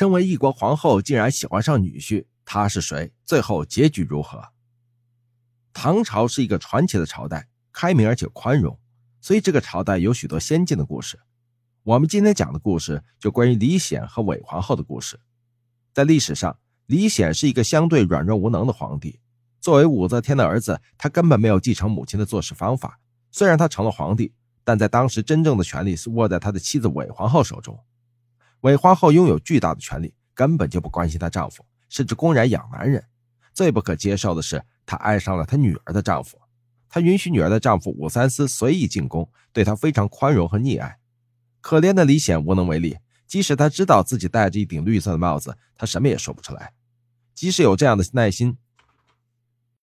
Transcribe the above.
身为一国皇后，竟然喜欢上女婿，她是谁？最后结局如何？唐朝是一个传奇的朝代，开明而且宽容，所以这个朝代有许多先进的故事。我们今天讲的故事就关于李显和韦皇后的故事。在历史上，李显是一个相对软弱无能的皇帝。作为武则天的儿子，他根本没有继承母亲的做事方法。虽然他成了皇帝，但在当时真正的权力是握在他的妻子韦皇后手中。韦皇后拥有巨大的权力，根本就不关心她丈夫，甚至公然养男人。最不可接受的是，她爱上了她女儿的丈夫。她允许女儿的丈夫武三思随意进宫，对她非常宽容和溺爱。可怜的李显无能为力，即使他知道自己戴着一顶绿色的帽子，他什么也说不出来。即使有这样的耐心，